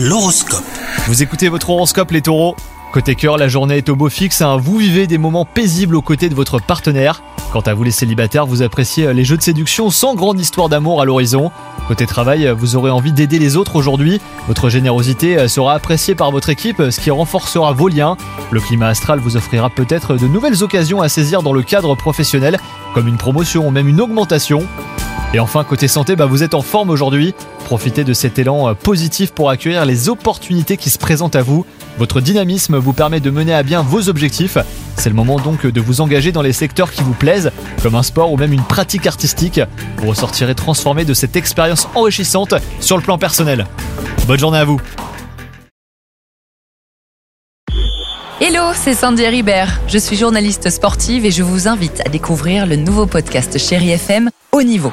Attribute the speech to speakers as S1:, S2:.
S1: L'horoscope.
S2: Vous écoutez votre horoscope les taureaux Côté cœur, la journée est au beau fixe, hein. vous vivez des moments paisibles aux côtés de votre partenaire. Quant à vous les célibataires, vous appréciez les jeux de séduction sans grande histoire d'amour à l'horizon. Côté travail, vous aurez envie d'aider les autres aujourd'hui. Votre générosité sera appréciée par votre équipe, ce qui renforcera vos liens. Le climat astral vous offrira peut-être de nouvelles occasions à saisir dans le cadre professionnel, comme une promotion ou même une augmentation. Et enfin, côté santé, bah, vous êtes en forme aujourd'hui. Profitez de cet élan euh, positif pour accueillir les opportunités qui se présentent à vous. Votre dynamisme vous permet de mener à bien vos objectifs. C'est le moment donc de vous engager dans les secteurs qui vous plaisent, comme un sport ou même une pratique artistique. Vous ressortirez transformé de cette expérience enrichissante sur le plan personnel. Bonne journée à vous
S3: Hello, c'est Sandy Ribert. Je suis journaliste sportive et je vous invite à découvrir le nouveau podcast Chéri FM Haut Niveau.